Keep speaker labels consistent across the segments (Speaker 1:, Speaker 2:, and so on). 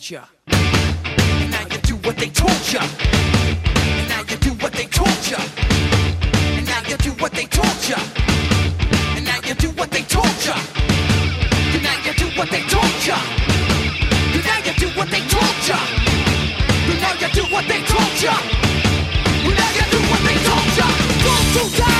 Speaker 1: culture. And now you do what they told ya. Now you do what they told ya. Now you do what they told ya. Now you do what they told ya. Now you do what they told ya. Now you do what they told ya. Now you do what they told ya. And now you do what they told ya. Go to die.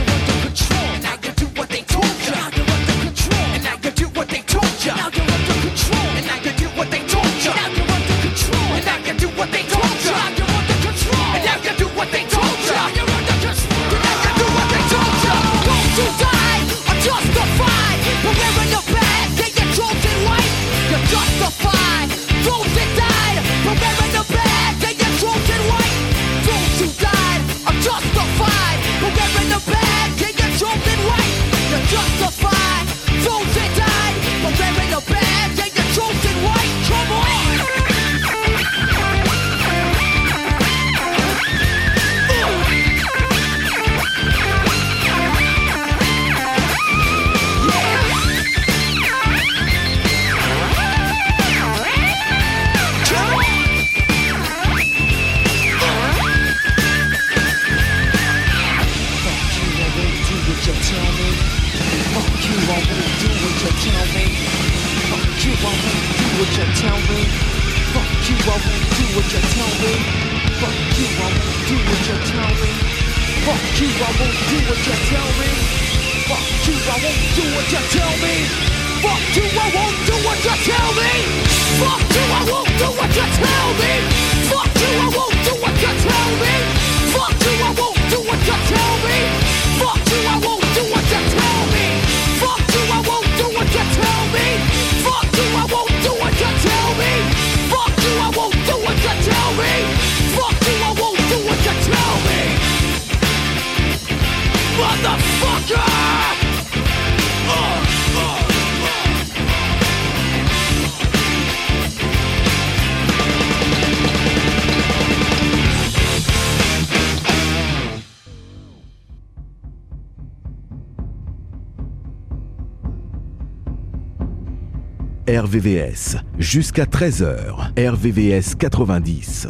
Speaker 2: RVVS, jusqu'à 13h, RVVS 90.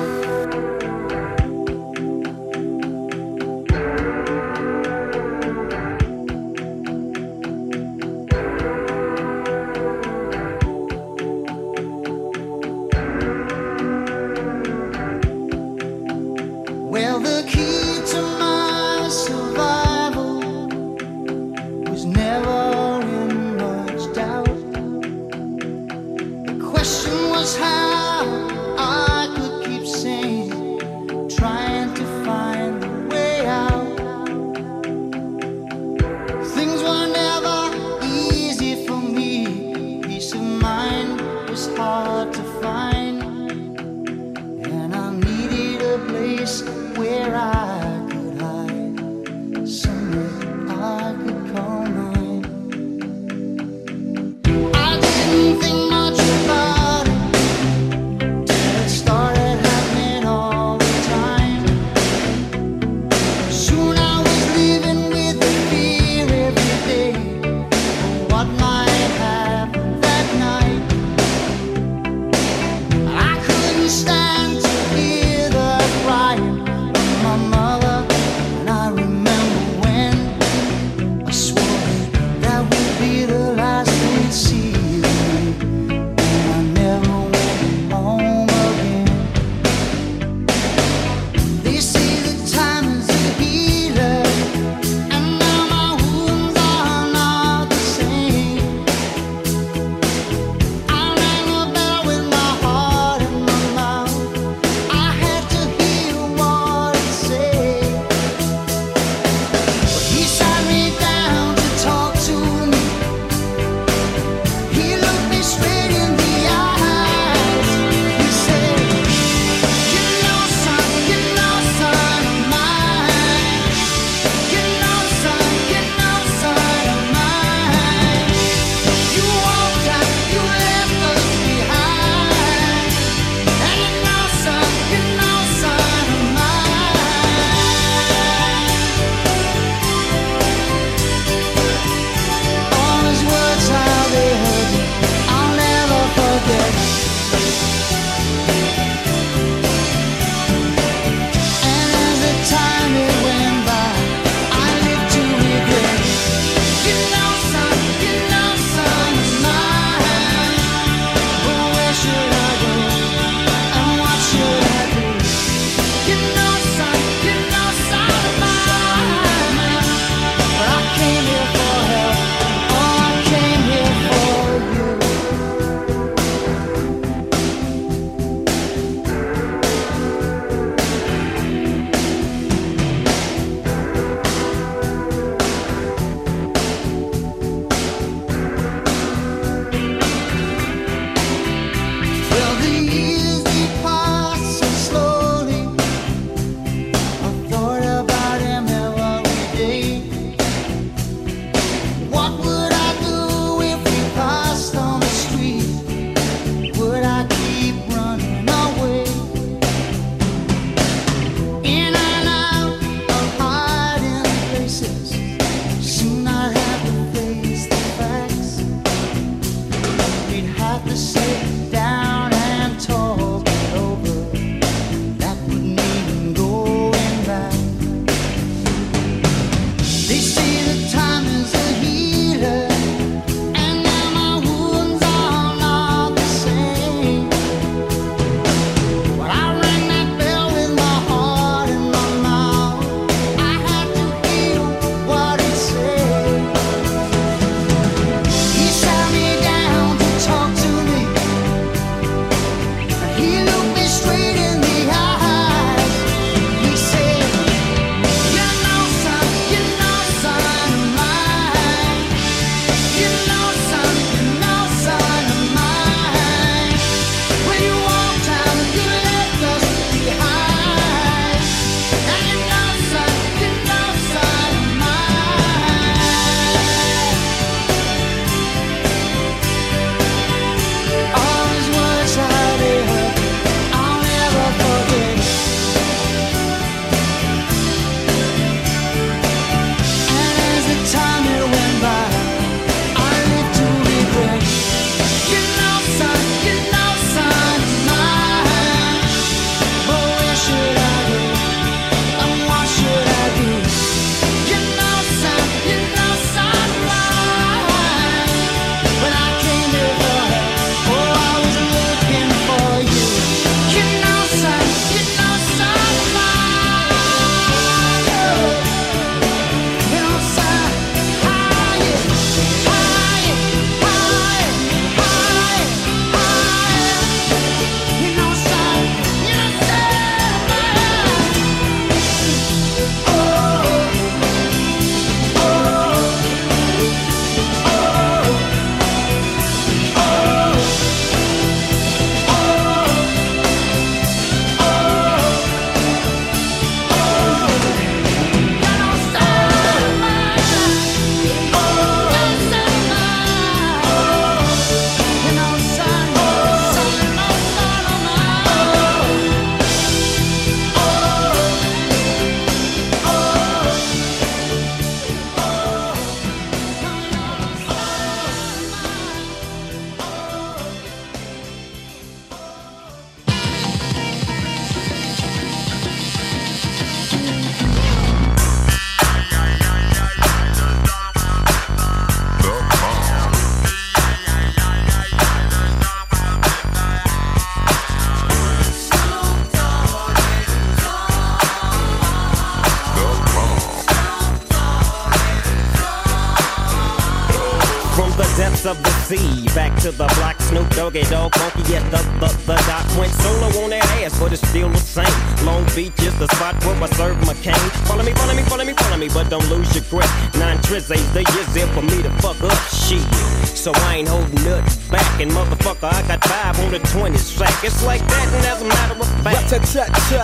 Speaker 3: on the 20 sack. It's like that, and as a matter of fact,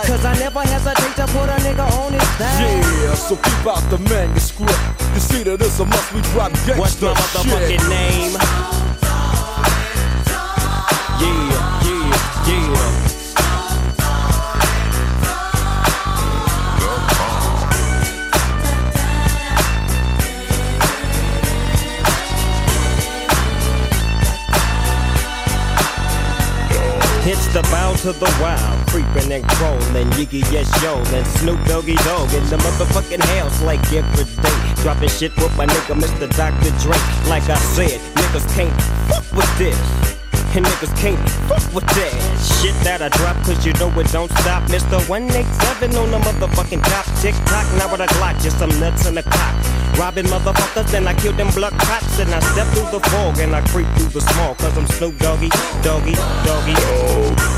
Speaker 3: cause I never hesitate to put a nigga on his back.
Speaker 4: Yeah, so keep out the manuscript. You see that it's a must we drop gangsta
Speaker 3: What's my motherfucking
Speaker 4: shit.
Speaker 3: name? The bow to the wild, creeping and crawling, Yiggy yes yo, and Snoop Doggy Dogg in the motherfucking house like every day. Dropping shit with my nigga Mr. Dr. Dre. Like I said, niggas can't fuck with this. And niggas can't fuck with that shit that I drop, cause you know it don't stop. Mr. 187 on the motherfucking top. Tick tock, now with a Glock, just some nuts in the cock. Robbing motherfuckers, then I kill them blood cops. And I step through the fog and I creep through the small, cause I'm Snoop Doggy, Doggy, Doggy. Now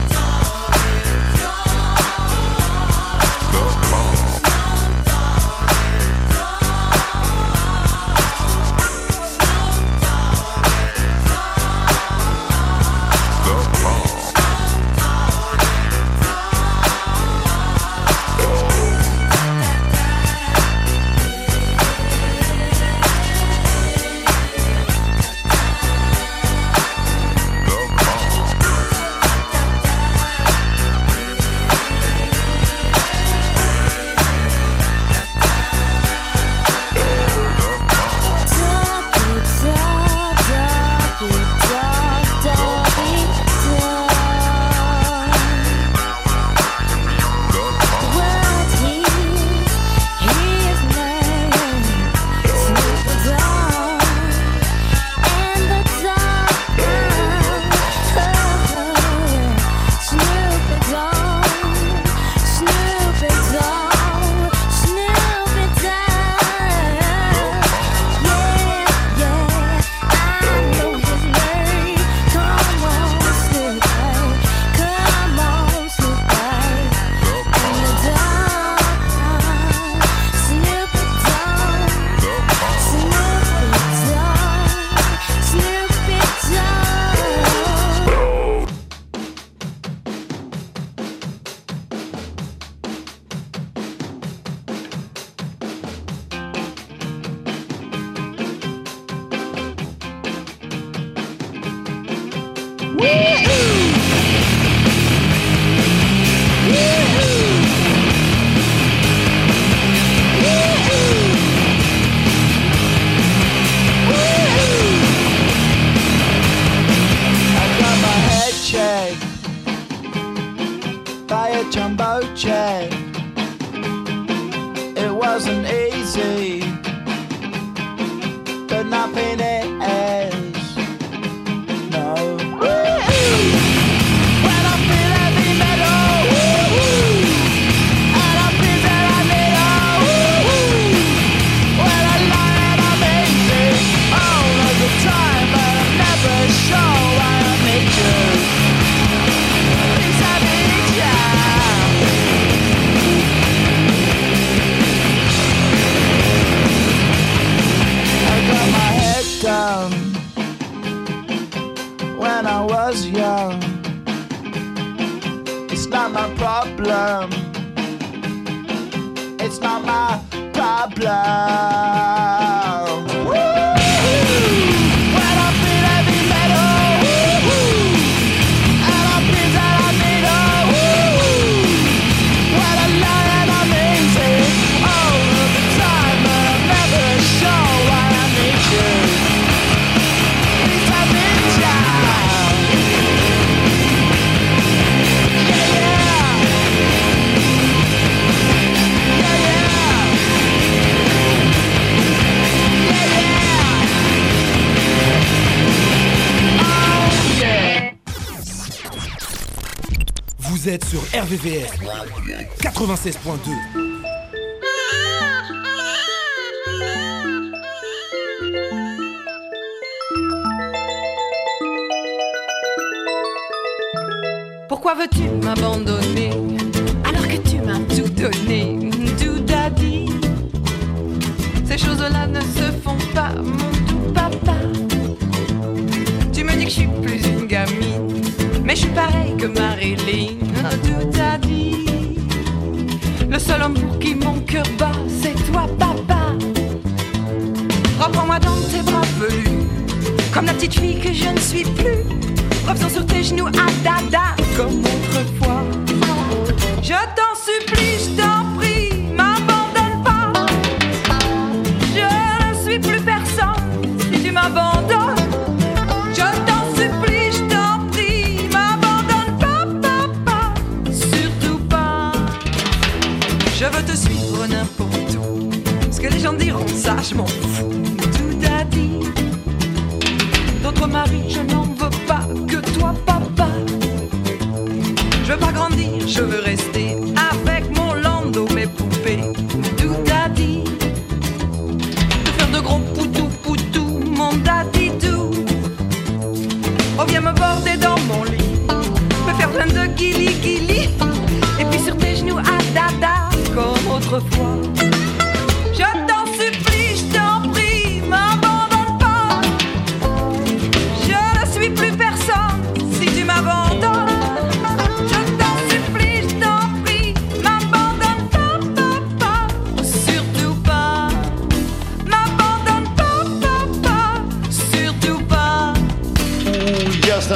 Speaker 5: VVS 96.2
Speaker 6: Qui mon cœur bat, c'est toi, papa. Reprends-moi dans tes bras velus, comme la petite fille que je ne suis plus. Reviens sur tes genoux à dada, comme autrefois. Je veux rester avec mon landau, mes poupées. Tout a dit. De faire de gros poutou poutou, mon daddy doux. Oh, viens me border dans mon lit, me faire plein de guili guili. Et puis sur tes genoux à dada, comme autrefois.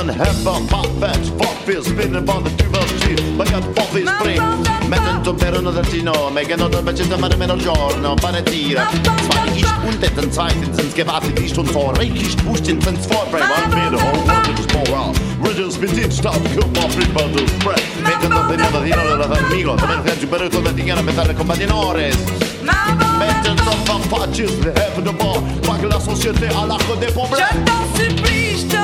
Speaker 7: En hemma pappers Foppis spinner på det tuvalci Bagat foppis spring. Mettendo per uno latino Megan oder Bacetta mare meno giorno Pane tira Zwei ich und den Zeiten sind gewartet Die Stunden vor Reikisch Pustin sind vorbei One bit oh what is more Ridges petit stop Come off in bundle spread Mettendo per uno latino Dell'amigo Come il giù per tutto Latino Mettere compagnonores Mettendo fa faccius Le have the bar que la société à l'arc des pauvres.
Speaker 6: Je t'en supplie,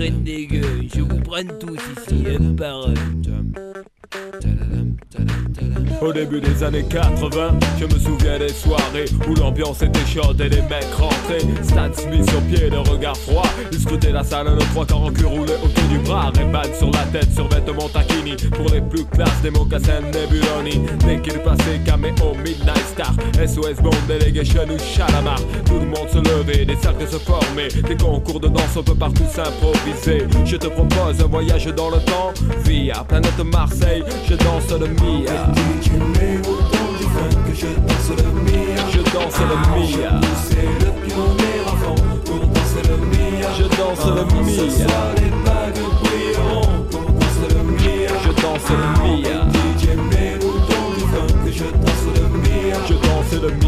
Speaker 6: Je
Speaker 1: vous prenne tous ici un par.
Speaker 8: Au début des années 80, je me souviens des soirées où l'ambiance était chaude et les mecs rentraient. Stan Smith sur pied, le regard froid. Ils scrutaient la salle, le trois quarts en cul roulé autour bras. Ray-Ban sur la tête, sur vêtements taquini. Pour les plus classes, des mocassins Nebuloni. Dès qu'il passait, caméo, Midnight Star. SOS Bond, Delegation ou Chalamar. Tout le monde se levait, des cercles se formaient. Des concours de danse, on peut partout s'improviser. Je te propose un voyage dans le temps. Via planète Marseille, je danse le Mia.
Speaker 9: que je danse le Mia.
Speaker 8: Je danse le Mia.
Speaker 9: C'est le pionnier avant pour danser le Mia.
Speaker 8: Je danse le Mia. Danse le Mia.
Speaker 9: DJ mets-nous je danse le Mia.
Speaker 8: Je danse le Mia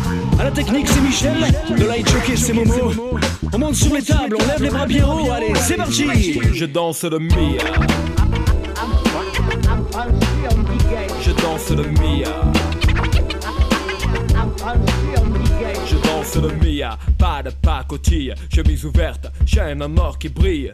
Speaker 10: La technique, c'est Michel. Le light jockey, c'est Momo. On monte sur les tables, on lève les bras bien haut. Allez, c'est parti.
Speaker 8: Je danse le Mia. Je danse le Mia. Je danse le Mia, pas de pacotille, chemise ouverte, chaîne en or qui brille.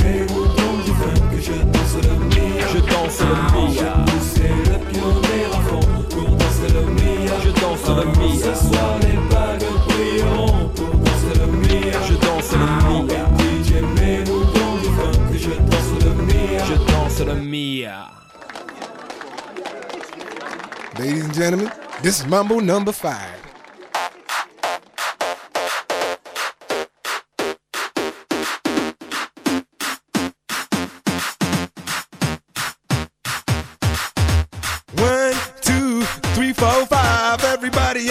Speaker 9: Je danse le Mia. C'est le fond pour danser le Mia.
Speaker 8: Je danse le Mia.
Speaker 9: Ce soir les bagues le Mia.
Speaker 8: Je danse le Mia.
Speaker 9: DJ mets-nous dans du je danse le Mia.
Speaker 8: Je danse le Mia.
Speaker 11: Ladies and gentlemen, this is Mambo number five.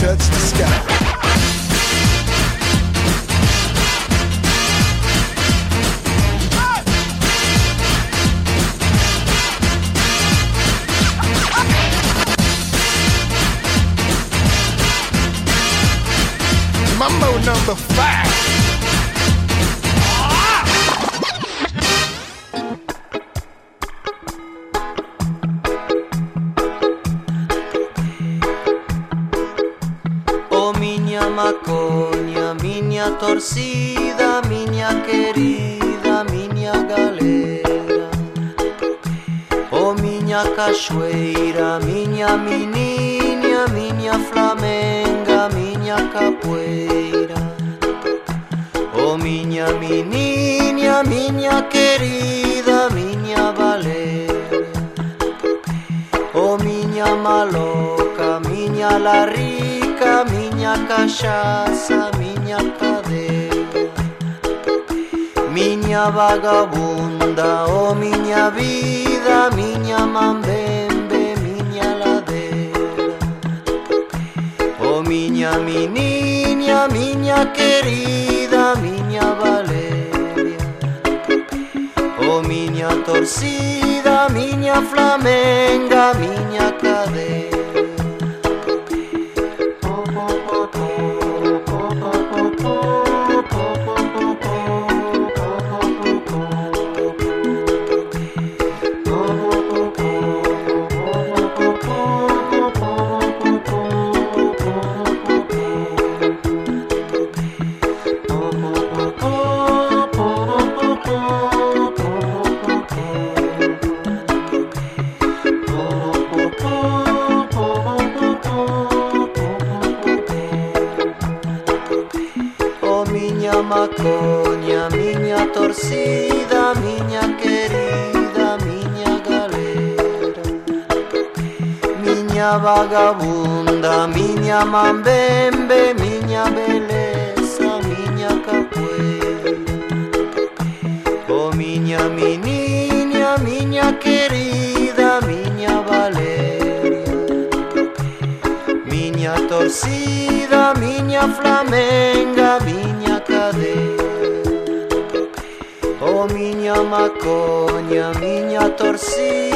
Speaker 11: Touch the sky. Mambo number five.
Speaker 12: maconha, miña torcida, miña querida, miña galera. Oh, miña cachoeira, miña menina, miña flamenga, miña capoeira. Oh, miña menina, miña querida, miña valera. Oh, miña maloca, miña la rica, miña miña cachaça, miña cadeia Miña vagabunda, oh miña vida, miña mambembe, miña ladeira Oh miña meniña, miña querida, miña valeria. Oh miña torcida, miña flamenga, miña cadeia mambembe miña beleza, miña cacuela Oh miña mi miña querida, miña valeria. Miña torcida, miña flamenga, miña cadeira Oh miña maconha, miña torcida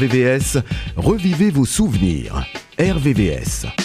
Speaker 2: RVVS, revivez vos souvenirs. RVVS.